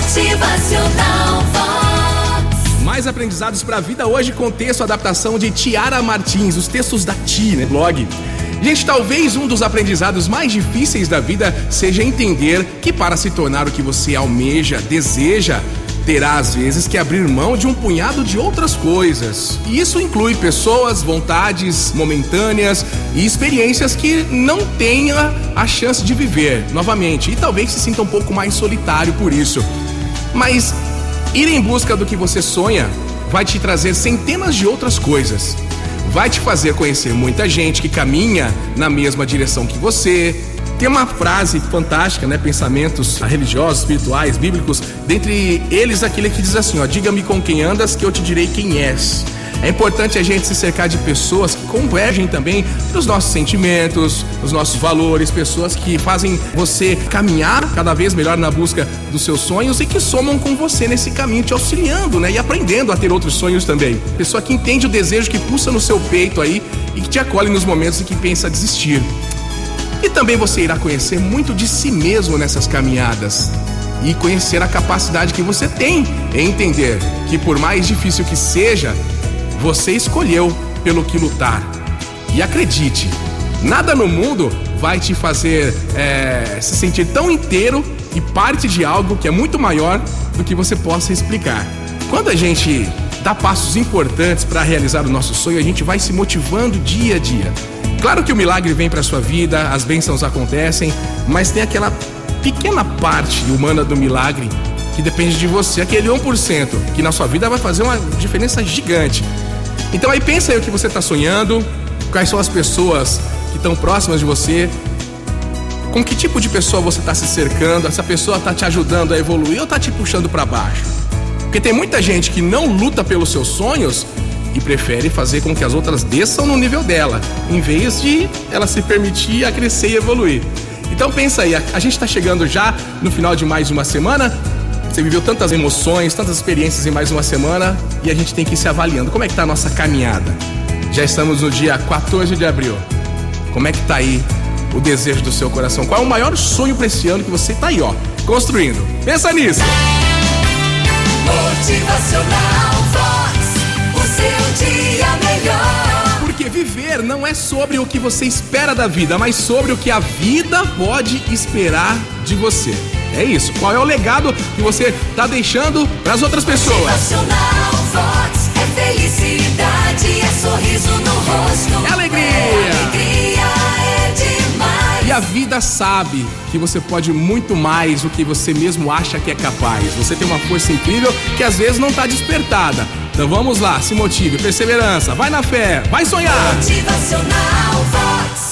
Motivacional. Mais aprendizados para a vida hoje com texto adaptação de Tiara Martins, os textos da Ti, né? Blog. Gente, talvez um dos aprendizados mais difíceis da vida seja entender que para se tornar o que você almeja, deseja, terá às vezes que abrir mão de um punhado de outras coisas. E isso inclui pessoas, vontades momentâneas e experiências que não tenha a chance de viver novamente e talvez se sinta um pouco mais solitário por isso. Mas ir em busca do que você sonha vai te trazer centenas de outras coisas. Vai te fazer conhecer muita gente que caminha na mesma direção que você, tem uma frase fantástica, né? Pensamentos religiosos, espirituais, bíblicos, dentre eles aquele que diz assim, ó, diga-me com quem andas que eu te direi quem és. É importante a gente se cercar de pessoas que convergem também nos nossos sentimentos, nos nossos valores, pessoas que fazem você caminhar cada vez melhor na busca dos seus sonhos e que somam com você nesse caminho, te auxiliando, né? E aprendendo a ter outros sonhos também. Pessoa que entende o desejo que pulsa no seu peito aí e que te acolhe nos momentos em que pensa desistir. E também você irá conhecer muito de si mesmo nessas caminhadas e conhecer a capacidade que você tem em entender que, por mais difícil que seja, você escolheu pelo que lutar. E acredite, nada no mundo vai te fazer é, se sentir tão inteiro e parte de algo que é muito maior do que você possa explicar. Quando a gente dá passos importantes para realizar o nosso sonho, a gente vai se motivando dia a dia. Claro que o milagre vem para sua vida, as bênçãos acontecem, mas tem aquela pequena parte humana do milagre que depende de você, aquele 1% que na sua vida vai fazer uma diferença gigante. Então aí pensa aí o que você está sonhando, quais são as pessoas que estão próximas de você, com que tipo de pessoa você está se cercando, essa pessoa está te ajudando a evoluir ou está te puxando para baixo? Porque tem muita gente que não luta pelos seus sonhos e prefere fazer com que as outras desçam no nível dela, em vez de ela se permitir a crescer e evoluir. Então pensa aí, a gente está chegando já no final de mais uma semana. Você viveu tantas emoções, tantas experiências em mais uma semana e a gente tem que ir se avaliando. Como é que está a nossa caminhada? Já estamos no dia 14 de abril. Como é que está aí o desejo do seu coração? Qual é o maior sonho para esse ano que você está aí, ó, construindo? Pensa nisso. Motivacional Vox. O seu dia melhor. Porque viver não é sobre o que você espera da vida, mas sobre o que a vida pode esperar de você. É isso. Qual é o legado que você está deixando para as outras pessoas? Vox. É felicidade, é sorriso no rosto. É alegria. É alegria, é demais. E a vida sabe que você pode muito mais do que você mesmo acha que é capaz. Você tem uma força incrível que às vezes não está despertada. Então vamos lá, se motive, perseverança, vai na fé, vai sonhar. Motivacional Vox.